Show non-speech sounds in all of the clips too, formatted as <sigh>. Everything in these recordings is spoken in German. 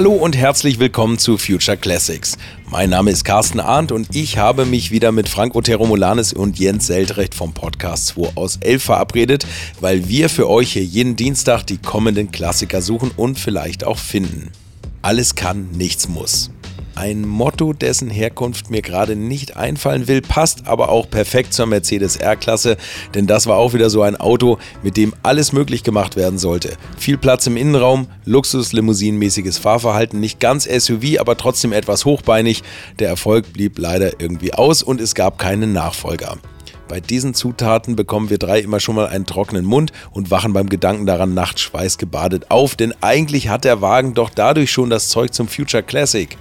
Hallo und herzlich willkommen zu Future Classics. Mein Name ist Carsten Arndt und ich habe mich wieder mit Frank Otero Molanes und Jens Seltrecht vom Podcast 2 aus 11 verabredet, weil wir für euch hier jeden Dienstag die kommenden Klassiker suchen und vielleicht auch finden. Alles kann, nichts muss. Ein Motto, dessen Herkunft mir gerade nicht einfallen will, passt aber auch perfekt zur Mercedes R-Klasse, denn das war auch wieder so ein Auto, mit dem alles möglich gemacht werden sollte. Viel Platz im Innenraum, Luxus-Limousinenmäßiges Fahrverhalten, nicht ganz SUV, aber trotzdem etwas hochbeinig. Der Erfolg blieb leider irgendwie aus und es gab keinen Nachfolger. Bei diesen Zutaten bekommen wir drei immer schon mal einen trockenen Mund und wachen beim Gedanken daran nachts schweißgebadet auf, denn eigentlich hat der Wagen doch dadurch schon das Zeug zum Future Classic.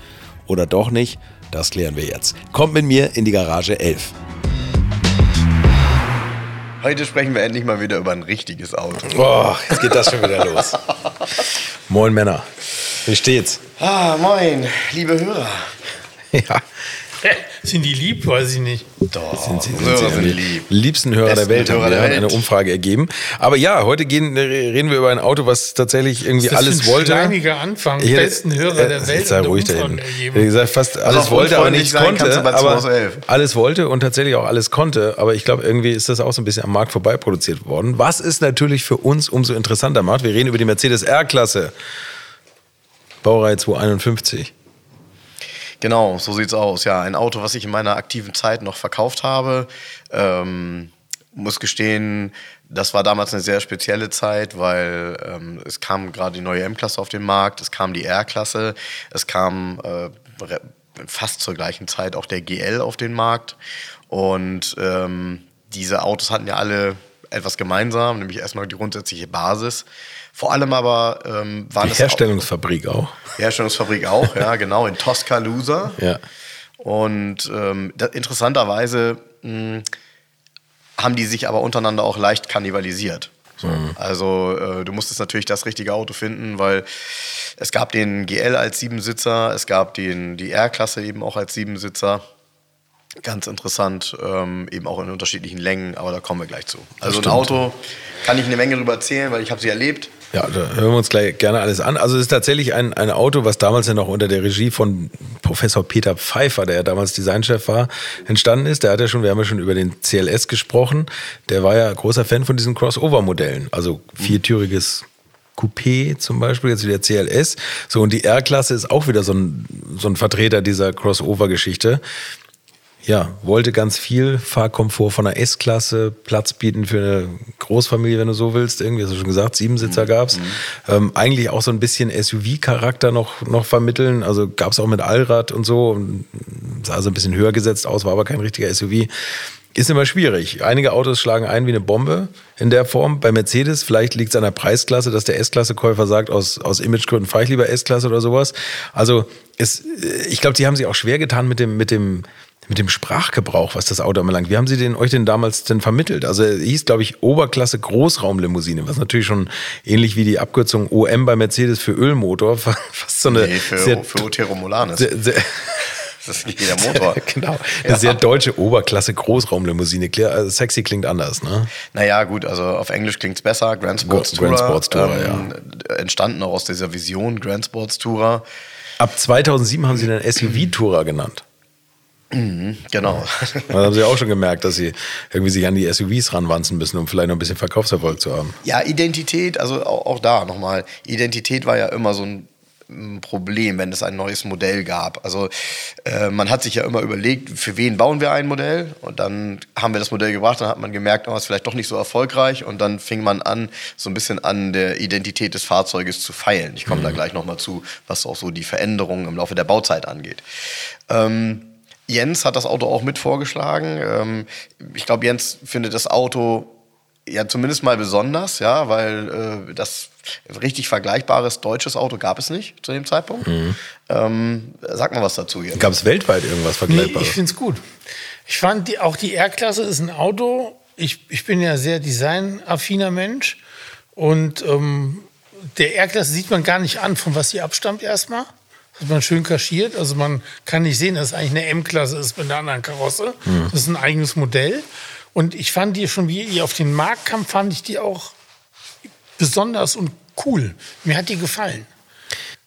Oder doch nicht? Das klären wir jetzt. Kommt mit mir in die Garage 11. Heute sprechen wir endlich mal wieder über ein richtiges Auto. Oh, jetzt geht das schon wieder los. <laughs> Moin Männer. Wie steht's? Ah, moin, liebe Hörer. Ja, <laughs> Sind die lieb? Weiß ich nicht. Doch, sind sie, sind Hörer sie sind die lieb. liebsten Hörer Besten der Welt Hörer haben wir der Welt. eine Umfrage ergeben. Aber ja, heute gehen, reden wir über ein Auto, was tatsächlich irgendwie Das ist alles ein wollte. Steiniger Anfang. Hier- Besten Hörer der äh, Welt. Sei ruhig da Umfragen hinten. ergeben. Wie gesagt, fast alles auf wollte, aber nichts konnte. Aber 211. alles wollte und tatsächlich auch alles konnte. Aber ich glaube, irgendwie ist das auch so ein bisschen am Markt vorbei produziert worden. Was es natürlich für uns umso interessanter macht. Wir reden über die Mercedes R-Klasse. Baureihe 251. Genau, so sieht's aus. Ja, ein Auto, was ich in meiner aktiven Zeit noch verkauft habe. Ähm, muss gestehen, das war damals eine sehr spezielle Zeit, weil ähm, es kam gerade die neue M-Klasse auf den Markt, es kam die R-Klasse, es kam äh, fast zur gleichen Zeit auch der GL auf den Markt. Und ähm, diese Autos hatten ja alle etwas gemeinsam, nämlich erstmal die grundsätzliche Basis. Vor allem aber ähm, waren Die es Herstellungsfabrik auch. auch, Herstellungsfabrik auch, ja, <laughs> genau, in Tuscaloosa. Ja. Und ähm, da, interessanterweise mh, haben die sich aber untereinander auch leicht kannibalisiert. So. Also äh, du musstest natürlich das richtige Auto finden, weil es gab den GL als Siebensitzer, es gab den, die R-Klasse eben auch als Siebensitzer. Ganz interessant, ähm, eben auch in unterschiedlichen Längen, aber da kommen wir gleich zu. Also ein. Auto kann ich eine Menge drüber erzählen, weil ich habe sie erlebt. Ja, da hören wir uns gleich gerne alles an. Also es ist tatsächlich ein, ein Auto, was damals ja noch unter der Regie von Professor Peter Pfeiffer, der ja damals Designchef war, entstanden ist. Der hat ja schon, wir haben ja schon über den CLS gesprochen. Der war ja großer Fan von diesen Crossover-Modellen. Also viertüriges Coupé zum Beispiel, jetzt wieder CLS. So, und die R-Klasse ist auch wieder so ein, so ein Vertreter dieser Crossover-Geschichte. Ja, wollte ganz viel Fahrkomfort von der S-Klasse, Platz bieten für eine Großfamilie, wenn du so willst. Irgendwie hast du schon gesagt, Siebensitzer gab's. Ähm, eigentlich auch so ein bisschen SUV-Charakter noch, noch vermitteln. Also gab's auch mit Allrad und so. Sah so ein bisschen höher gesetzt aus, war aber kein richtiger SUV. Ist immer schwierig. Einige Autos schlagen ein wie eine Bombe in der Form. Bei Mercedes, vielleicht liegt es an der Preisklasse, dass der S-Klasse-Käufer sagt, aus, aus Imagegründen fahre ich lieber S-Klasse oder sowas. Also es, ich glaube, die haben sich auch schwer getan mit dem, mit dem, mit dem Sprachgebrauch, was das Auto anbelangt. Wie haben Sie den, euch denn damals denn vermittelt? Also er hieß, glaube ich, Oberklasse Großraumlimousine, was natürlich schon ähnlich wie die Abkürzung OM bei Mercedes für Ölmotor, <laughs> fast so eine Nee, für, sehr, für sehr, sehr, <laughs> Das ist nicht jeder <laughs> Motor. genau, eine sehr deutsche Oberklasse Großraumlimousine. Also sexy klingt anders, ne? Naja, gut, also auf Englisch klingt es besser. Grand Sports Grand Tourer. Sports Tourer, Entstanden auch aus dieser Vision, Grand Sports Tourer. Ab 2007 haben sie den SUV-Tourer genannt. Genau. Da haben sie auch schon gemerkt, dass sie irgendwie sich an die SUVs ranwanzen müssen, um vielleicht noch ein bisschen Verkaufserfolg zu haben. Ja, Identität, also auch, auch da nochmal. Identität war ja immer so ein Problem, wenn es ein neues Modell gab. Also äh, man hat sich ja immer überlegt, für wen bauen wir ein Modell? Und dann haben wir das Modell gebracht, dann hat man gemerkt, oh, ist vielleicht doch nicht so erfolgreich. Und dann fing man an, so ein bisschen an der Identität des Fahrzeuges zu feilen. Ich komme da gleich nochmal zu, was auch so die Veränderungen im Laufe der Bauzeit angeht. Ähm, Jens hat das Auto auch mit vorgeschlagen. Ähm, ich glaube, Jens findet das Auto ja zumindest mal besonders, ja, weil äh, das richtig vergleichbares deutsches Auto gab es nicht zu dem Zeitpunkt. Ähm, sag mal was dazu, Jens. Gab es weltweit irgendwas Nee, Vergleichbares? ich finde es gut. Ich fand die, auch die R-Klasse ist ein Auto. Ich, ich bin ja sehr designaffiner Mensch. Und ähm, der R-Klasse sieht man gar nicht an, von was sie abstammt erstmal. Das hat man schön kaschiert. Also man kann nicht sehen, dass es eigentlich eine M-Klasse ist mit einer anderen Karosse. Das ist ein eigenes Modell. Und ich fand die schon, wie die auf den Markt kam, fand ich die auch besonders und cool. Mir hat die gefallen.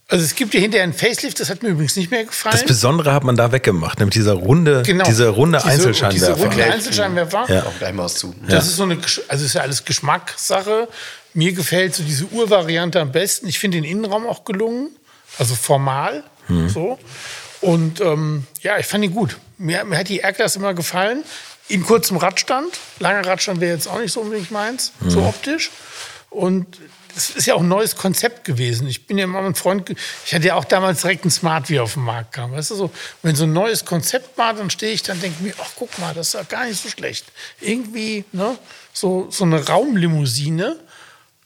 Also es gibt ja hinterher einen Facelift, das hat mir übrigens nicht mehr gefallen. Das Besondere hat man da weggemacht, nämlich dieser runde, Genau. dieser runde Diese- Einzelscheinwerfer. diese runde Einzelscheinwerfer. Ja. Auch gleich mal was zu. Das ist so eine, also ist ja alles Geschmackssache. Mir gefällt so diese Urvariante am besten. Ich finde den Innenraum auch gelungen, also formal, so. Und ähm, ja, ich fand ihn gut. Mir, mir hat die R-Klasse immer gefallen. In kurzem Radstand. Langer Radstand wäre jetzt auch nicht so unbedingt meins, so optisch. Und es ist ja auch ein neues Konzept gewesen. Ich bin ja immer ein Freund, ich hatte ja auch damals direkt einen Smart, wie er auf den Markt kam. Weißt du, so, wenn so ein neues Konzept war, dann stehe ich, dann denke ich mir, ach guck mal, das ist ja gar nicht so schlecht. Irgendwie, ne, so, so eine Raumlimousine,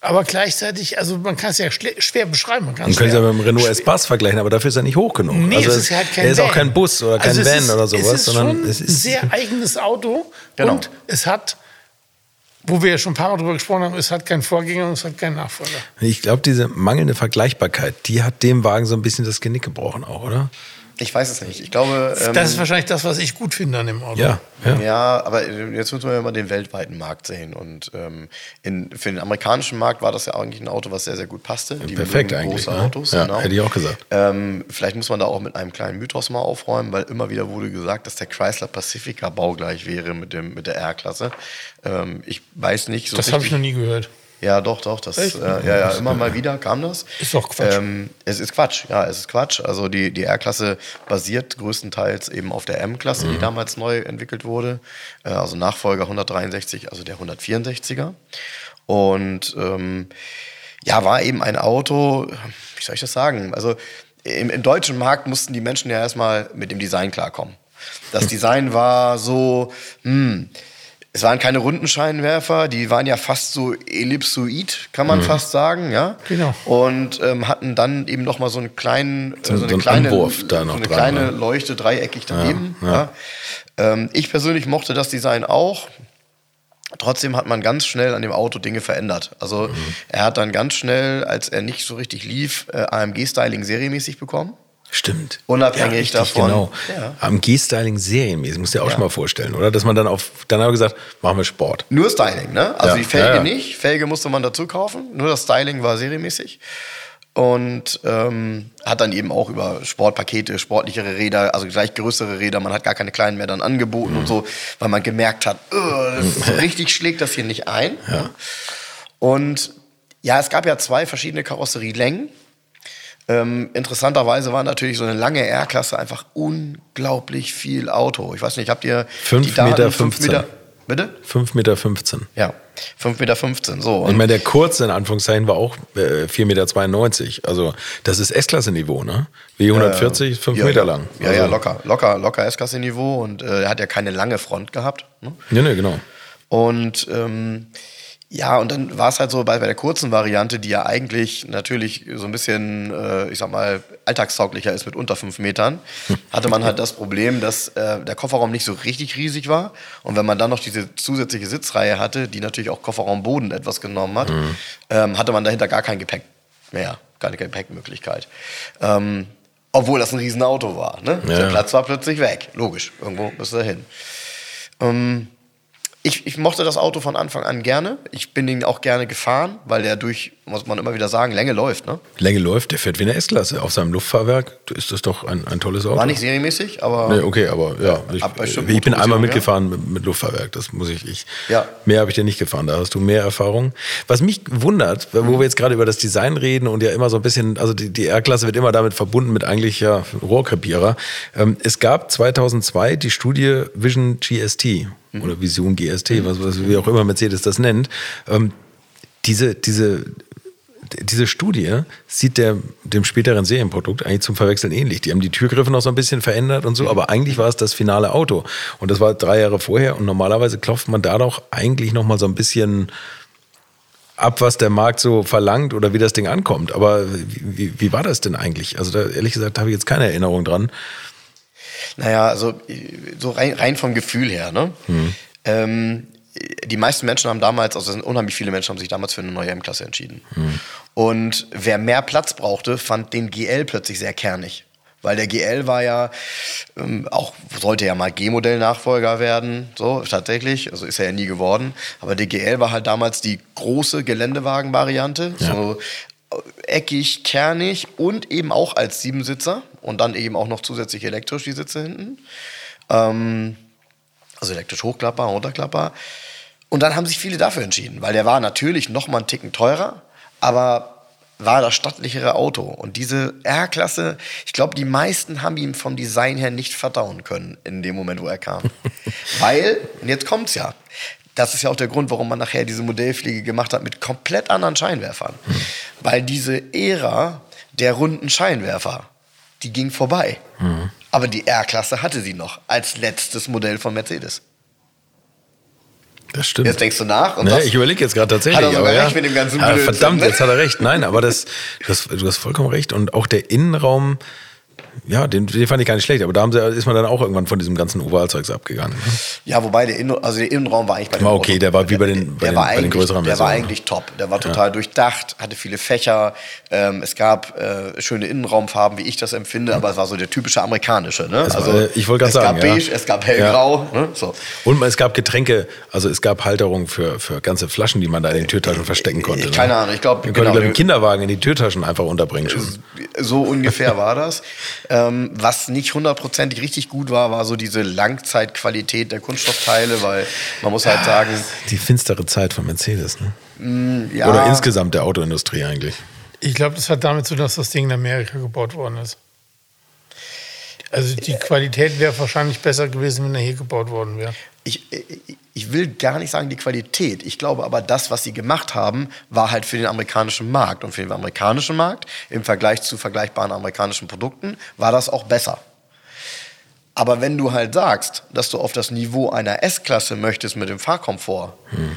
aber gleichzeitig, also man kann es ja schwer beschreiben. Man, kann Man es könnte es ja mit dem Renault Espace vergleichen, aber dafür ist er nicht hoch genug. Nee, also es ist halt kein er ist auch kein Bus oder kein Also Van ist, oder sowas, es ist sondern schon es ein ist sehr <laughs> eigenes Auto Genau. und es hat, wo wir ja schon ein paar Mal drüber gesprochen haben, es hat keinen Vorgänger und es hat keinen Nachfolger. Ich glaube, diese mangelnde Vergleichbarkeit, die hat dem Wagen so ein bisschen das Genick gebrochen auch, oder? Ich weiß es nicht. Ich glaube. Ähm, Das ist wahrscheinlich das, was ich gut finde an dem Auto. Ja, ja. Ja, aber jetzt müssen wir ja mal den weltweiten Markt sehen. Und ähm, in, für den amerikanischen Markt war das ja eigentlich ein Auto, was sehr, sehr gut passte. Die Perfekt eigentlich. Große Ne? Autos, ja, genau. Hätte ich auch gesagt. Ähm, vielleicht muss man da auch mit einem kleinen Mythos mal aufräumen, weil immer wieder wurde gesagt, dass der Chrysler Pacifica baugleich wäre mit, dem, mit der R-Klasse. Ähm, ich weiß nicht so Das habe ich noch nie gehört. Ja, doch, doch. Das, äh, ja, ja, immer mal wieder kam das. Ist doch Quatsch. Ähm, es ist Quatsch, ja, es ist Quatsch. Also die, die R-Klasse basiert größtenteils eben auf der M-Klasse, die damals neu entwickelt wurde. Äh, also Nachfolger 163, also der 164er. Und ähm, ja, war eben ein Auto, wie soll ich das sagen? Also im, im deutschen Markt mussten die Menschen ja erstmal mit dem Design klarkommen. Das <laughs> Design war so, hm, es waren keine runden Scheinwerfer, die waren ja fast so ellipsoid, kann man fast sagen, ja. Genau. Und ähm, hatten dann eben noch mal so einen kleinen, äh, So- so, eine so kleine, Anwurf da noch so eine dran, kleine ne? Leuchte dreieckig daneben. Ja, Ähm, ich persönlich mochte das Design auch. Trotzdem hat man ganz schnell an dem Auto Dinge verändert. Also er hat dann ganz schnell, als er nicht so richtig lief, äh, AMG-Styling serienmäßig bekommen. Stimmt. Unabhängig richtig, davon. Genau. Ja. Am G-Styling serienmäßig, musst du dir auch Ja. schon mal vorstellen, oder? Dass man dann auf, dann haben wir gesagt, machen wir Sport. Nur Styling, ne? Also Ja, die Felge ja, ja. nicht. Felge musste man dazu kaufen. Nur das Styling war serienmäßig. Und ähm, hat dann eben auch über Sportpakete, sportlichere Räder, also gleich größere Räder, man hat gar keine kleinen mehr dann angeboten Mhm. und so, weil man gemerkt hat, "Ugh, das so richtig schlägt das hier nicht ein. Und ja, es gab ja zwei verschiedene Karosserielängen. Ähm, interessanterweise war natürlich so eine lange R-Klasse einfach unglaublich viel Auto. Ich weiß nicht, habt ihr Fünf die Daten? Meter Fünf 15. Meter, bitte? 5,15 Meter. Ja, 5,15 Meter. So. Ich Und meine, der kurze in Anführungszeichen war auch äh, 4,92 Meter. Also das ist S-Klasse-Niveau, ne? Wie 140, 5 ja, Meter lang. Ja, also, ja, locker, locker, locker S-Klasse-Niveau und äh, er hat ja keine lange Front gehabt. Ne? Ja, ne, genau. Und ähm, ja, und dann war es halt so bei, bei der kurzen Variante, die ja eigentlich natürlich so ein bisschen, äh, ich sag mal, alltagstauglicher ist mit unter fünf Metern, <laughs> hatte man halt das Problem, dass äh, der Kofferraum nicht so richtig riesig war. Und wenn man dann noch diese zusätzliche Sitzreihe hatte, die natürlich auch Kofferraumboden etwas genommen hat, ähm, hatte man dahinter gar kein Gepäck mehr, keine Gepäckmöglichkeit. Ähm, obwohl das ein Riesenauto war. Ne? Ja, Der. Platz war plötzlich weg. Logisch, irgendwo müsste er hin. Ähm, ich, ich mochte das Auto von Anfang an gerne. Ich bin ihn auch gerne gefahren, weil der durch, muss man immer wieder sagen, Länge läuft. Ne? Länge läuft, der fährt wie eine S-Klasse. Auf seinem Luftfahrwerk ist das doch ein, ein tolles Auto. War nicht serienmäßig, aber Nee, okay, aber ja, ich, bestimmten ich bin einmal mitgefahren mit, mit Luftfahrwerk, das muss ich. ich Ja. Mehr habe ich dir nicht gefahren, da hast du mehr Erfahrung. Was mich wundert, wo wir jetzt gerade über das Design reden und ja immer so ein bisschen, also die, die R-Klasse wird immer damit verbunden mit eigentlich ja Rohrkrepierer. Ähm, es gab 2002 die Studie Vision GST oder Vision GST, was, was, wie auch immer Mercedes das nennt. Ähm, diese, diese diese Studie sieht der, dem späteren Serienprodukt eigentlich zum Verwechseln ähnlich. Die haben die Türgriffe noch so ein bisschen verändert und so, aber eigentlich war es das finale Auto. Und das war drei Jahre vorher und normalerweise klopft man da doch eigentlich noch mal so ein bisschen ab, was der Markt so verlangt oder wie das Ding ankommt. Aber wie, wie, wie war das denn eigentlich? Also da, ehrlich gesagt habe ich jetzt keine Erinnerung dran. Naja, also so rein, rein vom Gefühl her. Ne? Ähm, die meisten Menschen haben damals, also unheimlich viele Menschen haben sich damals für eine neue M-Klasse entschieden. Und wer mehr Platz brauchte, fand den GL plötzlich sehr kernig. Weil der GL war ja ähm, auch, sollte ja mal G-Modell-Nachfolger werden, so tatsächlich, also ist er ja nie geworden. Aber der GL war halt damals die große Geländewagen-Variante, so eckig, kernig und eben auch als Siebensitzer und dann eben auch noch zusätzlich elektrisch die Sitze hinten. Ähm, also elektrisch Hochklapper, Runterklapper. Und dann haben sich viele dafür entschieden, weil der war natürlich noch mal einen Ticken teurer, aber war das stattlichere Auto. Und diese R-Klasse, ich glaube, die meisten haben ihm vom Design her nicht verdauen können in dem Moment, wo er kam. <laughs> weil, und jetzt kommt's ja, das ist ja auch der Grund, warum man nachher diese Modellfliege gemacht hat mit komplett anderen Scheinwerfern. Mhm. Weil diese Ära der runden Scheinwerfer, die ging vorbei. Mhm. Aber die R-Klasse hatte sie noch als letztes Modell von Mercedes. Das stimmt. Jetzt denkst du nach. Und nee, ich überlege jetzt gerade tatsächlich. Hat er sogar aber recht ja, mit dem ganzen ja, Verdammt, ne? jetzt hat er recht. Nein, aber das, du, hast, du hast vollkommen recht. Und auch der Innenraum ja, den, den, fand ich gar nicht schlecht, aber da sie, ist man dann auch irgendwann von diesem ganzen Ovalzeugs abgegangen. Ne? Ja, wobei der, Innen, also der Innenraum war eigentlich bei dem Okay, Auto, der war wie bei den, bei den, bei den größeren Der war eigentlich top. Der war total ja. durchdacht, hatte viele Fächer. Ähm, es gab äh, schöne Innenraumfarben, wie ich das empfinde, aber es war so der typische amerikanische. Ne? also, war, ich wollte gerade sagen. Es gab beige, es gab hellgrau. Ja. Ne? So. Und es gab Getränke, also es gab Halterungen für, für ganze Flaschen, die man da in den Türtaschen verstecken konnte. Keine ne? Ahnung, ich glaube. Man genau, konnte den Kinderwagen in die Türtaschen einfach unterbringen. So ungefähr war das. Ähm, was nicht hundertprozentig richtig gut war, war so diese Langzeitqualität der Kunststoffteile, weil man muss halt sagen. Die finstere Zeit von Mercedes, ne? Mm, ja. Oder insgesamt der Autoindustrie eigentlich. Ich glaube, das hat damit zu tun, dass das Ding in Amerika gebaut worden ist. Also die Qualität wäre wahrscheinlich besser gewesen, wenn er hier gebaut worden wäre. Ich, ich will gar nicht sagen die Qualität. Ich glaube aber, das, was sie gemacht haben, war halt für den amerikanischen Markt. Und für den amerikanischen Markt, im Vergleich zu vergleichbaren amerikanischen Produkten, war das auch besser. Aber wenn du halt sagst, dass du auf das Niveau einer S-Klasse möchtest mit dem Fahrkomfort, hm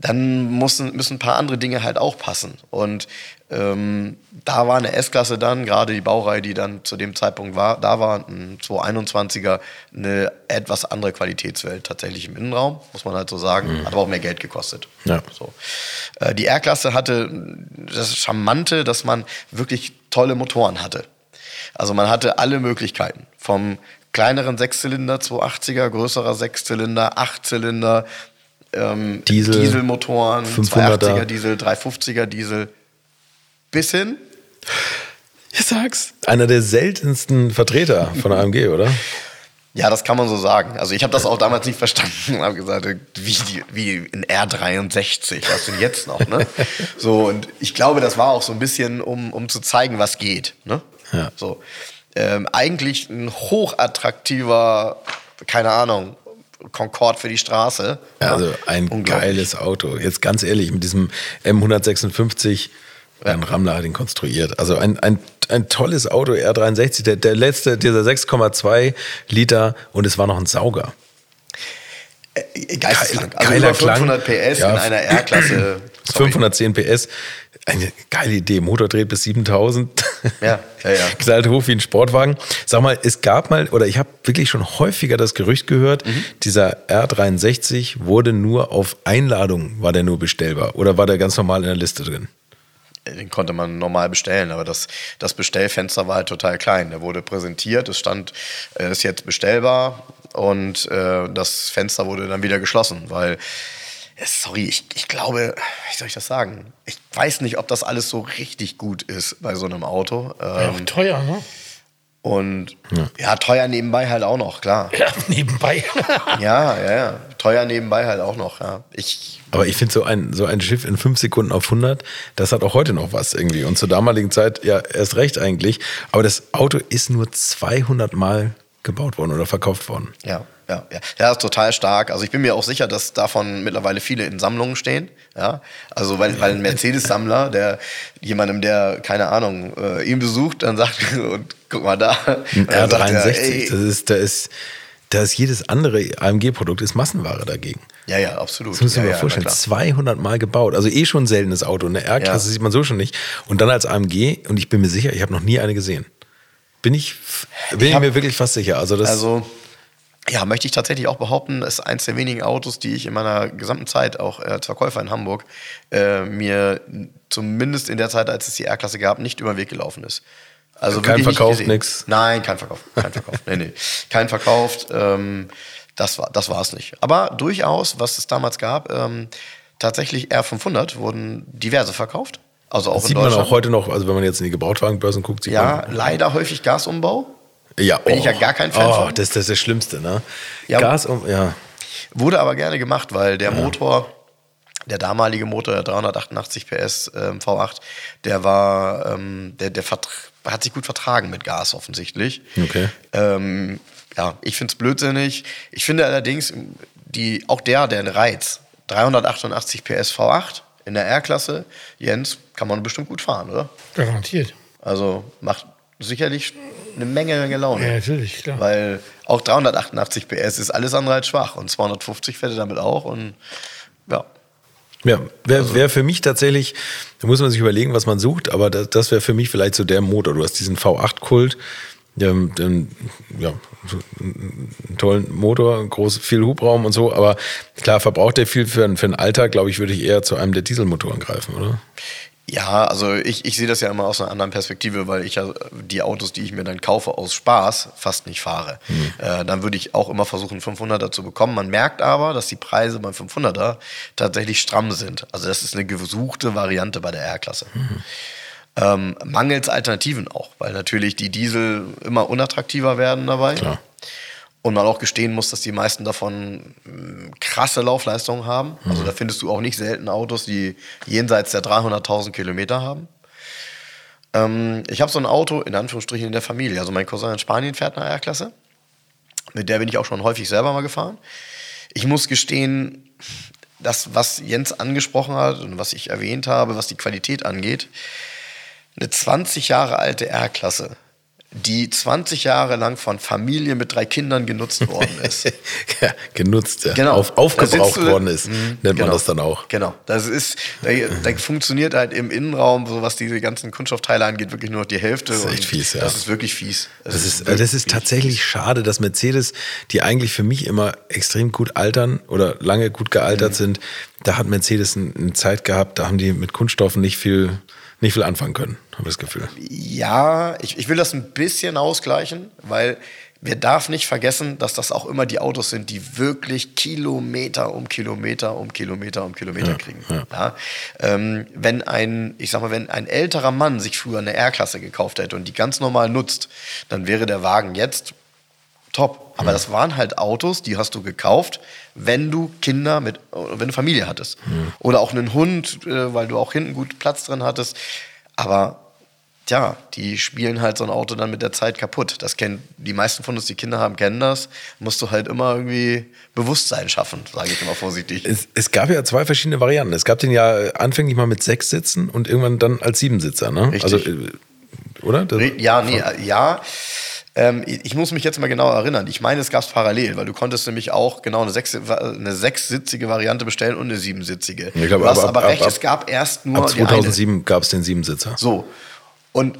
dann müssen, müssen ein paar andere Dinge halt auch passen. Und ähm, da war eine S-Klasse dann, gerade die Baureihe, die dann zu dem Zeitpunkt war, da war ein 221er eine etwas andere Qualitätswelt tatsächlich im Innenraum, muss man halt so sagen. Mhm. Hat aber auch mehr Geld gekostet. Ja. So. Äh, die R-Klasse hatte das Charmante, dass man wirklich tolle Motoren hatte. Also man hatte alle Möglichkeiten. Vom kleineren Sechszylinder 280er, größerer Sechszylinder, Achtzylinder, ähm, Diesel, Dieselmotoren, 280er Diesel, 350er Diesel, bis hin. Ich sag's. Einer der seltensten Vertreter von AMG, oder? Ja, das kann man so sagen. Also ich habe das auch damals nicht verstanden und habe gesagt, wie, die, wie in R63, was denn jetzt noch? Ne? <laughs> So, und ich glaube, das war auch so ein bisschen, um, um zu zeigen, was geht. Ne? Ja. So. Ähm, eigentlich ein hochattraktiver, keine Ahnung, Concorde für die Straße. Also ein geiles Auto. Jetzt ganz ehrlich, mit diesem M156, ja. Ein Rammler hat ihn konstruiert. Also ein, ein, ein tolles Auto, R63, der, der letzte, dieser 6,2 Liter und es war noch ein Sauger. Äh, geisteskrank. Also über 500 PS ja, in einer R-Klasse. <clears throat> 510 PS. Eine geile Idee. Motor dreht bis 7000. Ja, ja, ja. <laughs> Knallt hoch wie ein Sportwagen. Sag mal, es gab mal, oder ich habe wirklich schon häufiger das Gerücht gehört, mhm. dieser R63 wurde nur auf Einladung, war der nur bestellbar. Oder war der ganz normal in der Liste drin? Den konnte man normal bestellen, aber das, das Bestellfenster war halt total klein. Der wurde präsentiert, es stand, er ist jetzt bestellbar und äh, das Fenster wurde dann wieder geschlossen, weil sorry, ich, ich glaube, wie soll ich das sagen? Ich weiß nicht, ob das alles so richtig gut ist bei so einem Auto. Ähm, ja, teuer, ne? Und ja. ja. teuer nebenbei halt auch noch, klar. Ja, <laughs> nebenbei. <laughs> ja, ja, ja. Teuer nebenbei halt auch noch, ja. Ich, Aber ich finde so ein, so ein Schiff in fünf Sekunden auf 100, das hat auch heute noch was irgendwie. Und zur damaligen Zeit, ja, erst recht eigentlich. Aber das Auto ist nur 200 Mal gebaut worden oder verkauft worden. Ja ja, ja. Ja, ist total stark. Also ich bin mir auch sicher, dass davon mittlerweile viele in Sammlungen stehen. Ja, also weil, weil ein Mercedes-Sammler, der jemandem, der keine Ahnung, äh, ihn besucht, dann sagt <laughs> und guck mal da. Ein R63, er, das ist, da ist, da ist jedes andere AMG-Produkt ist Massenware dagegen. Ja, ja, absolut. Das müssen wir ja, mal vorstellen. 200 Mal gebaut. Also eh schon ein seltenes Auto. Eine R-Klasse ja. sieht man so schon nicht. Und dann als AMG, und ich bin mir sicher, ich habe noch nie eine gesehen. Bin ich, bin ich, hab, ich mir wirklich fast sicher. Also, das, also ja, möchte ich tatsächlich auch behaupten, ist eins der wenigen Autos, die ich in meiner gesamten Zeit, auch als Verkäufer in Hamburg, äh, mir zumindest in der Zeit, als es die R-Klasse gab, nicht über den Weg gelaufen ist. Also kein Verkauf, nichts. Nein, kein Verkauf, kein Verkauf. nee, nee, kein verkauft. Ähm, das war das war es nicht. Aber durchaus, was es damals gab, ähm, tatsächlich R500 wurden diverse verkauft. Also auch Das in sieht man Deutschland. auch heute noch, also wenn man jetzt in die Gebrauchtwagenbörsen guckt, sieht ja, man. leider häufig Gasumbau. Ja, bin ich ja gar kein Fan oh, von. Das, das ist das Schlimmste, ne? Ja. Gas um, ja. Wurde aber gerne gemacht, weil der Motor, der damalige Motor, der 388 PS ähm, V8, der war, ähm, der, der hat sich gut vertragen mit Gas offensichtlich. Okay. Ähm, ja, ich finde es blödsinnig. Ich finde allerdings, die, auch der, der Reiz, 388 PS V8 in der R-Klasse, Jens, kann man bestimmt gut fahren, oder? Garantiert. Also macht sicherlich eine Menge, Menge Laune. Ja, natürlich, klar. Weil auch 388 PS ist alles andere als schwach und 250 fährt er damit auch und ja. Ja, wäre wär für mich tatsächlich, da muss man sich überlegen, was man sucht, aber das, das wäre für mich vielleicht so der Motor. Du hast diesen V8-Kult, ähm, den, ja, einen tollen Motor, groß, viel Hubraum und so, aber klar, verbraucht der viel für, einen- für einen Alltag, glaube ich, würde ich eher zu einem der Dieselmotoren greifen, oder? Ja, also ich, ich sehe das ja immer aus einer anderen Perspektive, weil ich ja die Autos, die ich mir dann kaufe aus Spaß, fast nicht fahre. Äh, dann würde ich auch immer versuchen, 500er zu bekommen. Man merkt aber, dass die Preise beim 500er tatsächlich stramm sind. Also das ist eine gesuchte Variante bei der R-Klasse. Ähm, mangels Alternativen auch, weil natürlich die Diesel immer unattraktiver werden dabei. Klar. Und man auch gestehen muss, dass die meisten davon mh, krasse Laufleistungen haben. Also da findest du auch nicht selten Autos, die jenseits der 300.000 Kilometer haben. Ähm, ich habe so ein Auto in Anführungsstrichen in der Familie. Also mein Cousin in Spanien fährt eine R-Klasse. Mit der bin ich auch schon häufig selber mal gefahren. Ich muss gestehen, das, was Jens angesprochen hat und was ich erwähnt habe, was die Qualität angeht, eine 20 Jahre alte R-Klasse, die 20 Jahre lang von Familie mit drei Kindern genutzt worden <laughs> ist. ja, genutzt, ja. Genau. Auf, aufgebraucht du- worden ist, Mhm, nennt genau. man das dann auch. Genau. Das ist, da, da funktioniert halt im Innenraum, so was diese ganzen Kunststoffteile angeht, wirklich nur noch die Hälfte. Das ist echt fies, ja. Das ist wirklich fies. Das ist, wirklich das ist tatsächlich schade, dass Mercedes, die eigentlich für mich immer extrem gut altern oder lange gut Mhm. gealtert sind, da hat Mercedes ein- eine Zeit gehabt, da haben die mit Kunststoffen nicht viel, nicht viel anfangen können, habe ich das Gefühl. Ja, ich, ich will das ein bisschen ausgleichen, weil wir darf nicht vergessen, dass das auch immer die Autos sind, die wirklich Kilometer um Kilometer um Kilometer um Kilometer kriegen. Ja. Ähm, wenn ein, ich sag mal, wenn ein älterer Mann sich früher eine R-Klasse gekauft hätte und die ganz normal nutzt, dann wäre der Wagen jetzt top. Aber das waren halt Autos, die hast du gekauft, wenn du Kinder mit, wenn du Familie hattest. Oder auch einen Hund, äh, weil du auch hinten gut Platz drin hattest. Aber tja, die spielen halt so ein Auto dann mit der Zeit kaputt. Das kennen die meisten von uns, die Kinder haben, kennen das. Musst du halt immer irgendwie Bewusstsein schaffen, sage ich immer vorsichtig. Es, es gab ja zwei verschiedene Varianten. Es gab den ja anfänglich mal mit sechs Sitzen und irgendwann dann als Siebensitzer, ne? Richtig. Also, äh, oder? Das, Ja, nee, ja. Ähm, ich muss mich jetzt mal genau erinnern. Ich meine, es gab es parallel, weil du konntest nämlich auch genau eine, sechs, eine sechssitzige Variante bestellen und eine siebensitzige. Ich glaub, du hast aber ab- ab- recht, ab- es gab erst nur Ab die eine. 2007 gab es den Siebensitzer. So. Und,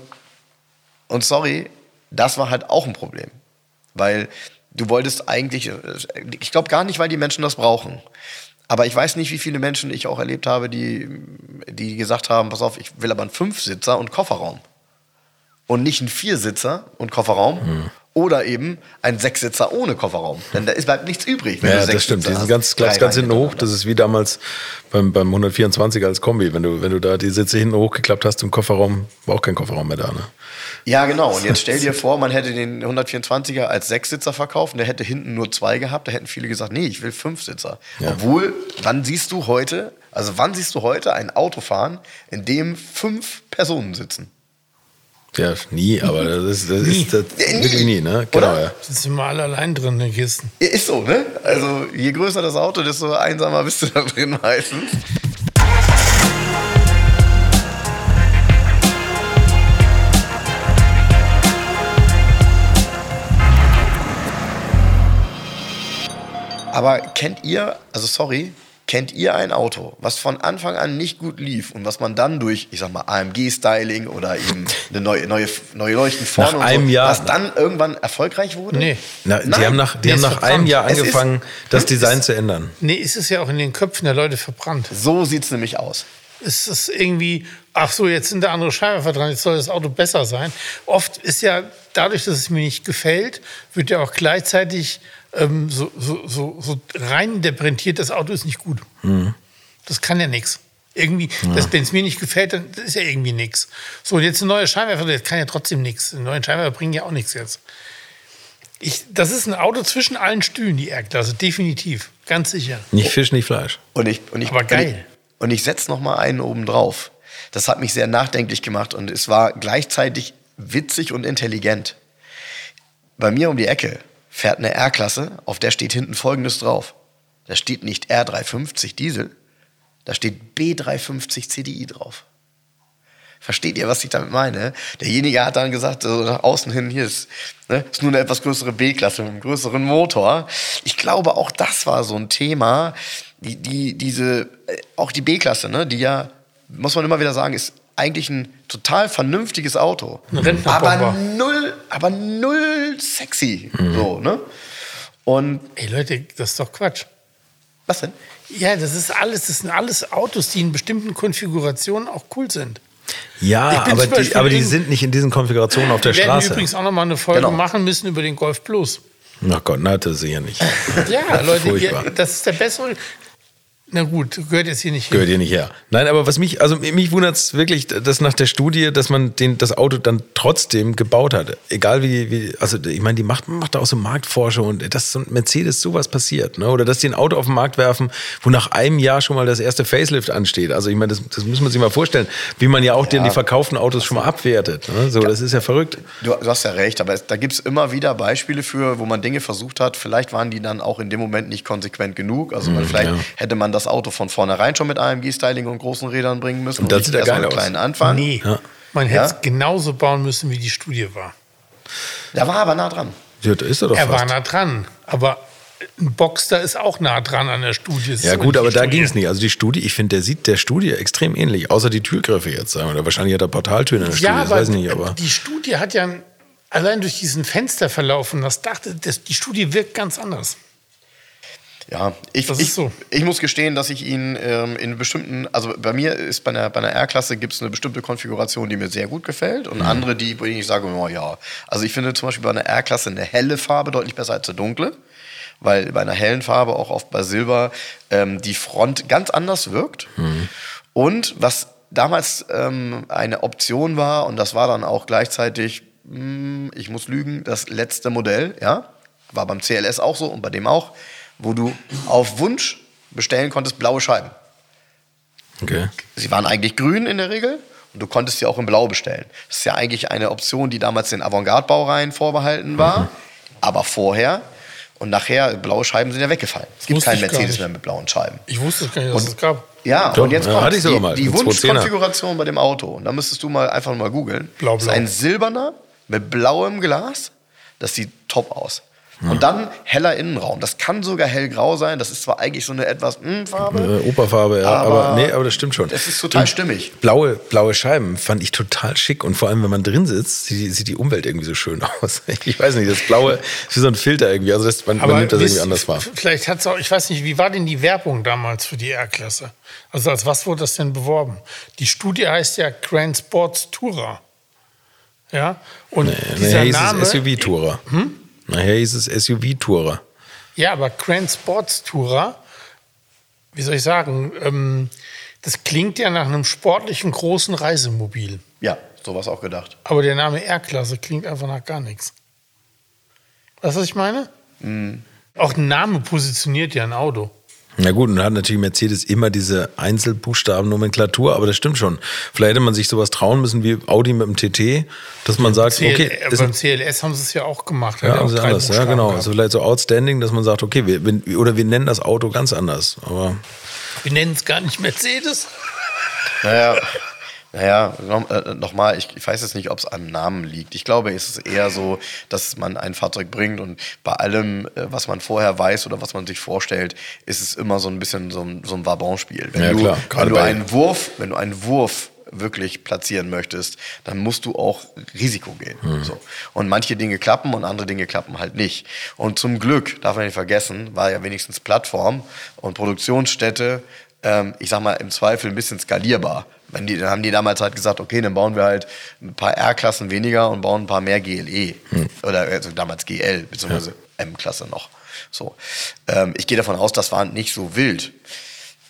und sorry, das war halt auch ein Problem. Weil du wolltest eigentlich, ich glaube gar nicht, weil die Menschen das brauchen. Aber ich weiß nicht, wie viele Menschen ich auch erlebt habe, die, die gesagt haben, pass auf, ich will aber einen Fünfsitzer und Kofferraum. Und nicht einen Viersitzer und Kofferraum. Hm. Oder eben ein Sechssitzer ohne Kofferraum. Denn da ist bleibt nichts übrig. Wenn Ja, du das stimmt. Die sind ganz, ganz, ganz hinten hoch. Das ist wie damals beim, beim 124 als Kombi. Wenn du, wenn du da die Sitze hinten hochgeklappt hast im Kofferraum, war auch kein Kofferraum mehr da. Ne? Ja, genau. Und jetzt <laughs> stell dir vor, man hätte den 124er als Sechssitzer verkauft und der hätte hinten nur zwei gehabt. Da hätten viele gesagt, nee, ich will Fünfsitzer. Ja. Obwohl, wann siehst du heute, also wann siehst du heute ein Auto fahren, in dem fünf Personen sitzen? Ja, nie, aber das ist, das Nie. ist das Ja, nie. wirklich nie, ne? Genau, Oder? ja. Sitzen immer alle allein drin in den Kisten. Ja, Ist so, ne? Also je größer das Auto, desto einsamer bist du da drin meistens. Aber kennt ihr, also sorry, kennt ihr ein Auto, was von Anfang an nicht gut lief und was man dann durch, ich sag mal, AMG-Styling oder eben eine neue, neue, neue Leuchten vorne Nach und einem so, Jahr- was dann irgendwann erfolgreich wurde? Nee. Na, die Nein. haben nach, die Nee, haben ist nach einem Jahr Es ist- angefangen, das Design zu ändern. Nee, ist es ja auch in den Köpfen der Leute verbrannt. So sieht's nämlich aus. ist es irgendwie, ach so, jetzt sind da andere Scheinwerfer dran, jetzt soll das Auto besser sein. Oft ist ja dadurch, dass es mir nicht gefällt, wird ja auch gleichzeitig ähm, so, so, so, so rein interpretiert, das Auto ist nicht gut. Das kann ja nichts. Irgendwie, wenn es mir nicht gefällt, dann ist ja irgendwie nichts. So, und jetzt ein neuer Scheinwerfer, das kann ja trotzdem nichts. Ein neuer Scheinwerfer bringen ja auch nichts jetzt. Ich, das ist ein Auto zwischen allen Stühlen, die R-Klasse, definitiv. Ganz sicher. Nicht Fisch, nicht Fleisch. Und ich, und ich, Aber geil. Und ich, ich setze noch mal einen oben drauf. Das hat mich sehr nachdenklich gemacht und es war gleichzeitig witzig und intelligent. Bei mir um die Ecke fährt eine R-Klasse, auf der steht hinten Folgendes drauf. Da steht nicht R350 Diesel, da steht B350 CDI drauf. Versteht ihr, was ich damit meine? Derjenige hat dann gesagt, so nach außen hin, hier ist, ne, ist nur eine etwas größere B-Klasse mit einem größeren Motor. Ich glaube, auch das war so ein Thema, die, die, diese, äh, auch die B-Klasse, ne, die ja, muss man immer wieder sagen, ist eigentlich ein total vernünftiges Auto. Aber null, aber null sexy. So, ne? Und Ey Leute, das ist doch Quatsch. was denn? Ja, das ist alles, das sind alles Autos, die in bestimmten Konfigurationen auch cool sind. Ja, aber die, aber die in- sind nicht in diesen Konfigurationen auf der Wir werden Straße. übrigens auch noch mal eine Folge Genau. machen müssen über den Golf Plus. Ach Gott, na, das sehe ich ja nicht. Ja, <laughs> Leute, ihr, das ist der bessere. Na gut, gehört jetzt hier nicht hin. Gehört hier nicht her. Nein, aber was mich, also mich wundert es wirklich, dass nach der Studie, dass man den, das Auto dann trotzdem gebaut hat. Egal wie, wie also ich meine, die macht, macht da auch so Marktforschung und dass so ein Mercedes sowas passiert, ne? Oder dass die ein Auto auf den Markt werfen, wo nach einem Jahr schon mal das erste Facelift ansteht. Also ich meine, das, das muss man sich mal vorstellen, wie man ja auch den, die verkauften Autos schon mal abwertet. Ne? So, das ist ja verrückt. Du, du hast ja recht, aber es, da gibt es immer wieder Beispiele für, wo man Dinge versucht hat. Vielleicht waren die dann auch in dem Moment nicht konsequent genug. Also man, vielleicht ja. hätte man das Auto von vornherein schon mit AMG-Styling und großen Rädern bringen müssen. Und das nicht sieht ja geil einen aus. kleinen Anfang. Nee, Ja. man hätte Ja? es genauso bauen müssen, wie die Studie war. Der war aber nah dran. Ja, da ist er doch Er war fast. nah dran, aber ein Boxster ist auch nah dran an der Studie. Ja gut, aber da Studie. ging es nicht. Also die Studie, ich finde, der sieht der Studie extrem ähnlich, außer die Türgriffe jetzt. Oder wahrscheinlich hat er Portaltüren in der Studie, Ja, das aber weiß ich nicht. Aber die Studie hat ja allein durch diesen Fensterverlauf und das dachte, das, die Studie wirkt ganz anders. Ja, ich, Das ich, so. ich muss gestehen, dass ich ihn ähm, in bestimmten, also bei mir ist bei einer, bei einer R-Klasse gibt es eine bestimmte Konfiguration, die mir sehr gut gefällt Mhm. und andere, die, wo ich sage, oh ja. Also ich finde zum Beispiel bei einer R-Klasse eine helle Farbe deutlich besser als eine dunkle, weil bei einer hellen Farbe, auch oft bei Silber, ähm, die Front ganz anders wirkt. Mhm. Und was damals ähm, eine Option war, und das war dann auch gleichzeitig, mh, ich muss lügen, das letzte Modell, ja, war beim CLS auch so und bei dem auch, wo du auf Wunsch bestellen konntest blaue Scheiben. okay. Sie waren eigentlich grün in der Regel und du konntest sie auch in blau bestellen. Das ist ja eigentlich eine Option, die damals den Avantgarde-Baureihen vorbehalten war, aber vorher und nachher, blaue Scheiben sind ja weggefallen. Es gibt keinen Mercedes mehr mit blauen Scheiben. Ich wusste gar nicht, dass es gab. Ja, Doch, und jetzt ja, kommt mal, die, die mit 210er. Wunschkonfiguration bei dem Auto. Und da müsstest du mal einfach mal googeln. Blau, Das ist blau. ein silberner mit blauem Glas. Das sieht top aus. Und dann heller Innenraum. Das kann sogar hellgrau sein. Das ist zwar eigentlich so eine etwas hm, Farbe. Äh, Operfarbe, ja, aber, Aber nee, aber das stimmt schon. das ist total Und stimmig. Blaue, blaue Scheiben fand ich total schick und vor allem, wenn man drin sitzt, sieht, sieht die Umwelt irgendwie so schön <laughs> aus. Ich weiß nicht, das Blaue ist wie so ein Filter irgendwie. Also das, man, man nimmt das wisst- irgendwie anders wahr. Vielleicht hat es auch, ich weiß nicht, wie war denn die Werbung damals für die R-Klasse? Also als was wurde das denn beworben? Die Studie heißt ja Grand Sports Tourer. Ja, und dieser Nachher hieß Name. SUV-Tourer. Hm? Nachher hieß es SUV-Tourer. Ja, aber Grand Sports Tourer, wie soll ich sagen, ähm, das klingt ja nach einem sportlichen großen Reisemobil. Ja, sowas auch gedacht. Aber der Name R-Klasse klingt einfach nach gar nichts. Weißt du, was ich meine? Mhm. Auch ein Name positioniert ja ein Auto. Na gut, und dann hat natürlich Mercedes immer diese Einzelbuchstaben-Nomenklatur, aber das stimmt schon. Vielleicht hätte man sich sowas trauen müssen wie Audi mit dem TT, dass man sagt, CL, okay, äh, ist beim CLS haben sie es ja auch gemacht. ja, haben sie anders, ja genau. gehabt. So vielleicht so outstanding, dass man sagt, okay, wir, wir, oder wir nennen das Auto ganz anders. Aber Wir nennen es gar nicht Mercedes. Naja, naja äh, nochmal, ich, ich weiß jetzt nicht, ob es am Namen liegt. Ich glaube, es ist eher so, dass man ein Fahrzeug bringt und bei allem, äh, was man vorher weiß oder was man sich vorstellt, ist es immer so ein bisschen so ein, so ein Wabonspiel. Wenn Ja, du, klar, wenn du einen Wurf, wenn du einen Wurf wirklich platzieren möchtest, dann musst du auch Risiko gehen. Hm. So. Und manche Dinge klappen und andere Dinge klappen halt nicht. Und zum Glück, darf man nicht vergessen, war ja wenigstens Plattform und Produktionsstätte, ähm, ich sag mal, im Zweifel ein bisschen skalierbar. Wenn die, dann haben die damals halt gesagt, okay, dann bauen wir halt ein paar R-Klassen weniger und bauen ein paar mehr GLE. Oder also damals GL, beziehungsweise M-Klasse noch. So. Ähm, ich gehe davon aus, das war nicht so wild.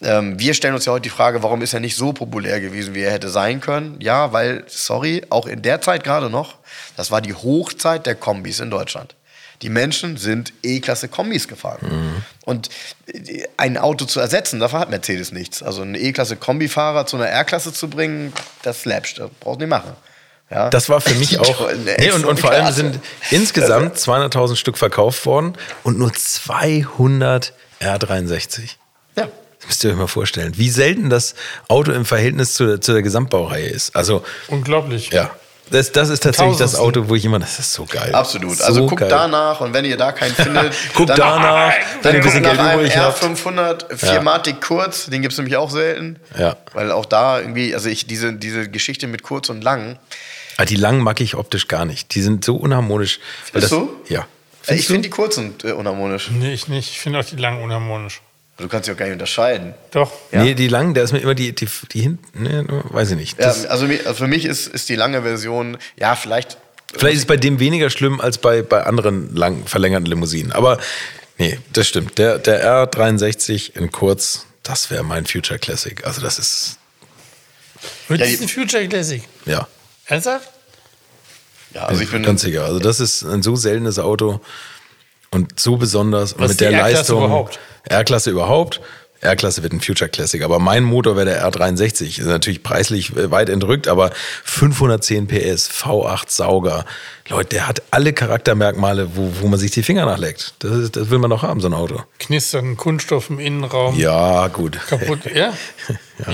Ähm, wir stellen uns ja heute die Frage, warum ist er nicht so populär gewesen, wie er hätte sein können? Ja, weil, sorry, auch in der Zeit gerade noch, das war die Hochzeit der Kombis in Deutschland. Die Menschen sind E-Klasse Kombis gefahren. Mhm. Und ein Auto zu ersetzen, dafür hat Mercedes nichts. Also einen E-Klasse Kombifahrer zu einer R-Klasse zu bringen, das läppst, das brauchst du nicht machen. Ja. Das war für mich <laughs> auch. Nee, und, und vor allem sind insgesamt 200.000 Stück verkauft worden und nur 200 R63. Ja. Das müsst ihr euch mal vorstellen, wie selten das Auto im Verhältnis zu der, zu der Gesamtbaureihe ist. Also unglaublich. Ja. Das, das ist tatsächlich das Auto, wo ich immer, das ist so geil. Absolut. So also guckt danach und wenn ihr da keinen <laughs> findet, guckt danach, wenn ihr ein bisschen Geld übrig habt. R500 4matic ja. kurz, den gibt es nämlich auch selten. Ja. Weil auch da irgendwie, also ich diese, diese Geschichte mit kurz und lang. Ah, die langen mag ich optisch gar nicht. Die sind so unharmonisch. Findest das, du? Ja. Findest ich finde die kurzen äh, unharmonisch. Nee, ich nicht. Ich finde auch die langen unharmonisch. Du kannst sie auch gar nicht unterscheiden. Doch. Ja. Nee, die langen, da ist mir immer die, die, die hinten, nee, weiß ich nicht. Ja, also, also für mich ist, ist die lange Version, ja, vielleicht. Vielleicht ist es bei dem weniger schlimm als bei, bei anderen lang verlängerten Limousinen. Aber nee, das stimmt. Der, der R63 in kurz, das wäre mein Future Classic. Also das ist. Wird ja, ein Future Classic? Ja. Ernsthaft? Ja, also ich bin. Ganz sicher. Also das ist ein so seltenes Auto und so besonders Was mit der Leistung. Überhaupt? R-Klasse überhaupt. R-Klasse wird ein Future Classic, aber mein Motor wäre der R63. Ist natürlich preislich äh, weit entrückt, aber 510 PS, V8 Sauger. Leute, der hat alle Charaktermerkmale, wo, wo man sich die Finger nachleckt. Das, ist, das will man doch haben, so ein Auto. Knistern, Kunststoff im Innenraum. Ja, gut. Kaputt, <laughs> ja? ja.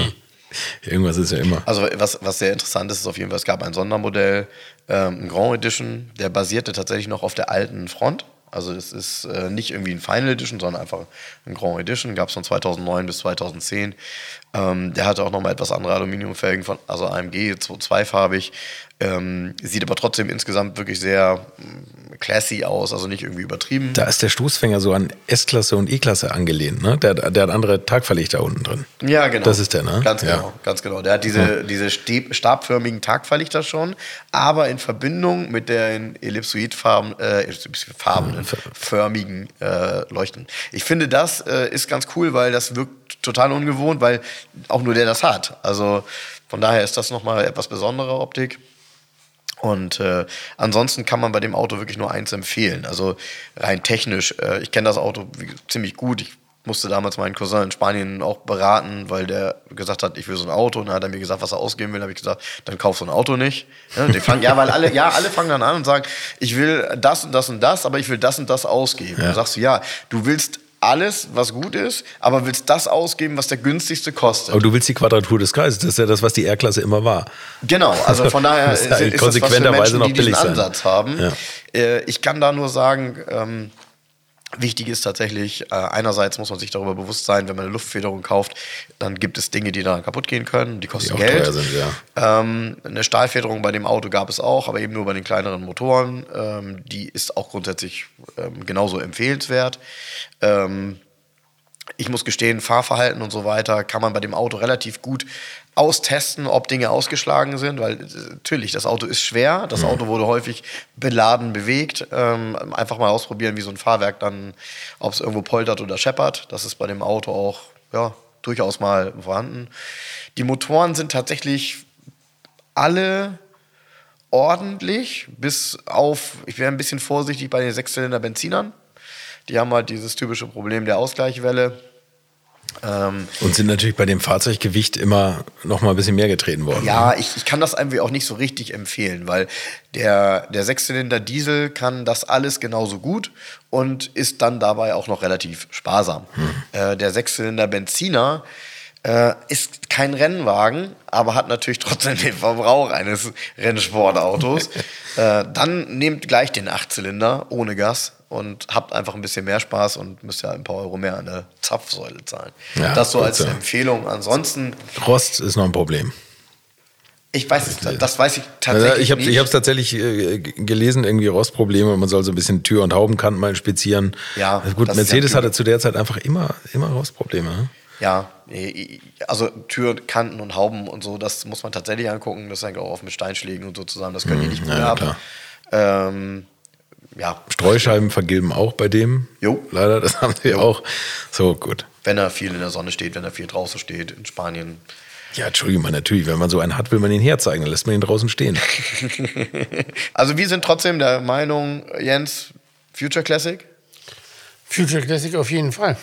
Irgendwas ist ja immer. Also was, was sehr interessant ist, ist auf jeden Fall, es gab ein Sondermodell, ähm, ein Grand Edition, der basierte tatsächlich noch auf der alten Front. Also es ist äh, nicht irgendwie ein Final Edition, sondern einfach ein Grand Edition. Gab es von 2009 bis 2010. Ähm, der hatte auch nochmal etwas andere Aluminiumfelgen, von, also AMG, zweifarbig. Ähm, sieht aber trotzdem insgesamt wirklich sehr classy aus, also nicht irgendwie übertrieben. Da ist der Stoßfänger so an S-Klasse und E-Klasse angelehnt, ne? Der, der hat andere Tagverlichter unten drin. Ja, genau. Das ist der, ne? Ganz ja. genau, ganz genau. Der hat diese, ja. diese stabförmigen Tagverlichter schon, aber in Verbindung mit den ellipsoidfarben, äh, ellipsoidfarbenen, förmigen äh, Leuchten. Ich finde, das äh, ist ganz cool, weil das wirkt total ungewohnt, weil auch nur der das hat. Also von daher ist das nochmal etwas besondere Optik. Und äh, ansonsten kann man bei dem Auto wirklich nur eins empfehlen. Also rein technisch, äh, ich kenne das Auto ziemlich gut. Ich musste damals meinen Cousin in Spanien auch beraten, weil der gesagt hat, ich will so ein Auto. Und dann hat er mir gesagt, was er ausgeben will. habe ich gesagt, dann kauf so ein Auto nicht. Ja, die fangen, ja, weil alle, ja, alle fangen dann an und sagen, ich will das und das und das, aber ich will das und das ausgeben. Ja. Dann sagst du, ja, du willst alles, was gut ist, aber willst das ausgeben, was der günstigste kostet. Aber du willst die Quadratur des Kreises, das ist ja das, was die R-Klasse immer war. Genau, also von daher <laughs> ist, ist, ist konsequenterweise noch billig diesen Ansatz sein. haben. Ja. Äh, ich kann da nur sagen, ähm, Wichtig ist tatsächlich, äh, einerseits muss man sich darüber bewusst sein, wenn man eine Luftfederung kauft, dann gibt es Dinge, die daran kaputt gehen können, die kosten die Geld. Sind, ja. ähm, eine Stahlfederung bei dem Auto gab es auch, aber eben nur bei den kleineren Motoren. Ähm, die ist auch grundsätzlich ähm, genauso empfehlenswert. Ähm, ich muss gestehen, Fahrverhalten und so weiter kann man bei dem Auto relativ gut austesten, ob Dinge ausgeschlagen sind, weil äh, natürlich, das Auto ist schwer, das mhm. Auto wurde häufig beladen bewegt. Ähm, einfach mal ausprobieren, wie so ein Fahrwerk dann, ob es irgendwo poltert oder scheppert. Das ist bei dem Auto auch ja, durchaus mal vorhanden. Die Motoren sind tatsächlich alle ordentlich, bis auf, ich wäre ein bisschen vorsichtig bei den Sechszylinder Benzinern. Die haben halt dieses typische Problem der Ausgleichwelle. Ähm, und sind natürlich bei dem Fahrzeuggewicht immer noch mal ein bisschen mehr getreten worden. Ja, ne? ich, ich kann das irgendwie auch nicht so richtig empfehlen, weil der, der Sechszylinder Diesel kann das alles genauso gut und ist dann dabei auch noch relativ sparsam. Hm. Äh, der Sechszylinder Benziner äh, ist kein Rennwagen, aber hat natürlich trotzdem den Verbrauch eines Rennsportautos. <laughs> äh, dann nehmt gleich den Achtzylinder ohne Gas und habt einfach ein bisschen mehr Spaß und müsst ja ein paar Euro mehr an der Zapfsäule zahlen. Ja, das so als Empfehlung. Ansonsten. Rost ist noch ein Problem. Ich weiß es, das weiß ich tatsächlich ich habe es tatsächlich äh, gelesen, irgendwie Rostprobleme. Man soll so ein bisschen Tür- und Haubenkanten mal inspizieren. Ja, gut, Mercedes hatte zu der Zeit einfach immer, immer Rostprobleme. Ne? Ja, also Türkanten und Hauben und so, das muss man tatsächlich angucken. Das hängt auch oft mit Steinschlägen und so zusammen. Das können die hm, nicht gut ja, haben. Ähm, ja. Streuscheiben vergilben auch bei dem. Jo. Leider, das haben sie jo. auch. So, gut. wenn er viel in der Sonne steht, wenn er viel draußen steht, in Spanien. Ja, Entschuldigung mal, natürlich, wenn man so einen hat, will man ihn herzeigen, dann lässt man ihn draußen stehen. <laughs> also wir sind trotzdem der Meinung, Jens, Future Classic? Future Classic auf jeden Fall.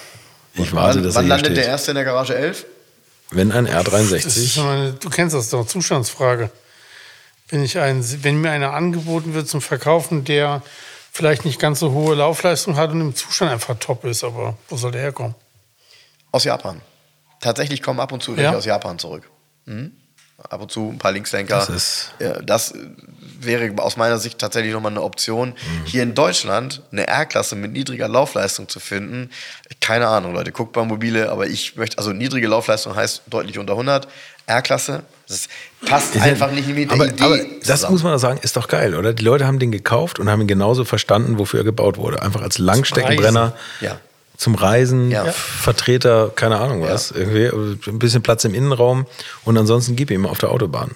Ich warte, wann, dass wann er hier landet steht. der erste in der Garage 11? Wenn ein Das ist R63. meine, du kennst das doch, Zustandsfrage. Wenn, ich ein, wenn mir einer angeboten wird zum Verkaufen, der vielleicht nicht ganz so hohe Laufleistung hat und im Zustand einfach top ist, aber wo soll der herkommen? Aus Japan. Tatsächlich kommen ab und zu welche Ja? aus Japan zurück. Mhm. Ab und zu ein paar Linkslenker. Das ist- ja, das wäre aus meiner Sicht tatsächlich nochmal eine Option. Mhm. Hier in Deutschland eine R-Klasse mit niedriger Laufleistung zu finden. Keine Ahnung, Leute, guckt bei Mobile, aber ich möchte, also niedrige Laufleistung heißt deutlich unter 100. R-Klasse, das passt einfach nicht mit der aber, Idee. aber das zusammen. muss man sagen, ist doch geil, oder? Die Leute haben den gekauft und haben ihn genauso verstanden, wofür er gebaut wurde. Einfach als Langsteckenbrenner. Ja. Zum Reisen, Ja. Vertreter, keine Ahnung was, irgendwie, ein bisschen Platz im Innenraum und ansonsten gib ihm auf der Autobahn.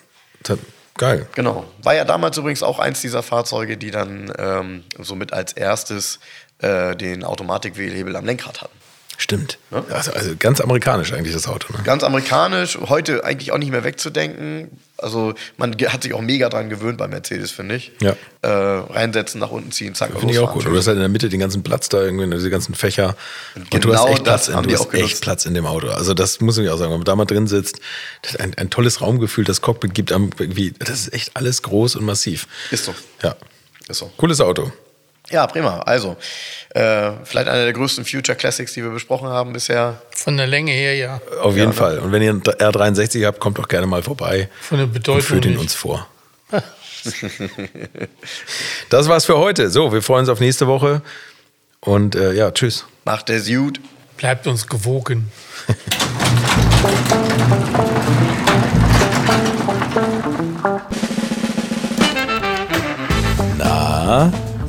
Geil. Genau. War ja damals übrigens auch eins dieser Fahrzeuge, die dann ähm, somit als erstes äh, den Automatik-Wählhebel am Lenkrad hatten. Stimmt. Ne? Also, also ganz amerikanisch eigentlich das Auto. Ne? Ganz amerikanisch, heute eigentlich auch nicht mehr wegzudenken. Also man hat sich auch mega dran gewöhnt bei Mercedes, finde ich. Ja. Äh, reinsetzen, nach unten ziehen, zack, Finde ich auch gut. Du hast halt in der Mitte den ganzen Platz da, irgendwie, diese ganzen Fächer. Und du genau hast echt das Platz, in, du hast echt Platz in dem Auto. Also das muss ich auch sagen. Wenn man da mal drin sitzt, ein, ein tolles Raumgefühl, das Cockpit gibt einem irgendwie, das ist echt alles groß und massiv. Ist so. Ja. Ist so. Cooles Auto. Ja, prima. Also, äh, vielleicht einer der größten Future Classics, die wir besprochen haben bisher. Von der Länge her ja. Auf jeden ne? Fall. Und wenn ihr einen R63 habt, kommt doch gerne mal vorbei. Von der und Bedeutung führt ihn nicht. uns vor. <laughs> das war's für heute. So, wir freuen uns auf nächste Woche. Und äh, ja, tschüss. Macht es gut. Bleibt uns gewogen. <laughs>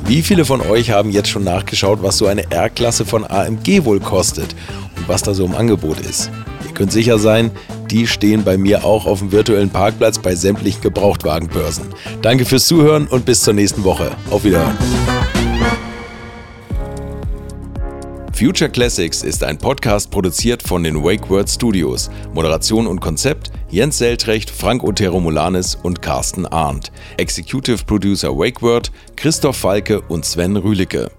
wie viele von euch haben jetzt schon nachgeschaut, was so eine R-Klasse von AMG wohl kostet und was da so im Angebot ist? Ihr könnt sicher sein, die stehen bei mir auch auf dem virtuellen Parkplatz bei sämtlichen Gebrauchtwagenbörsen. Danke fürs Zuhören und bis zur nächsten Woche. Auf Wiederhören. Future Classics ist ein Podcast produziert von den Wake Word Studios. Moderation und Konzept Jens Seltrecht, Frank Otero Molanis und Carsten Arndt. Executive Producer Wake Word Christoph Falke und Sven Rühlicke.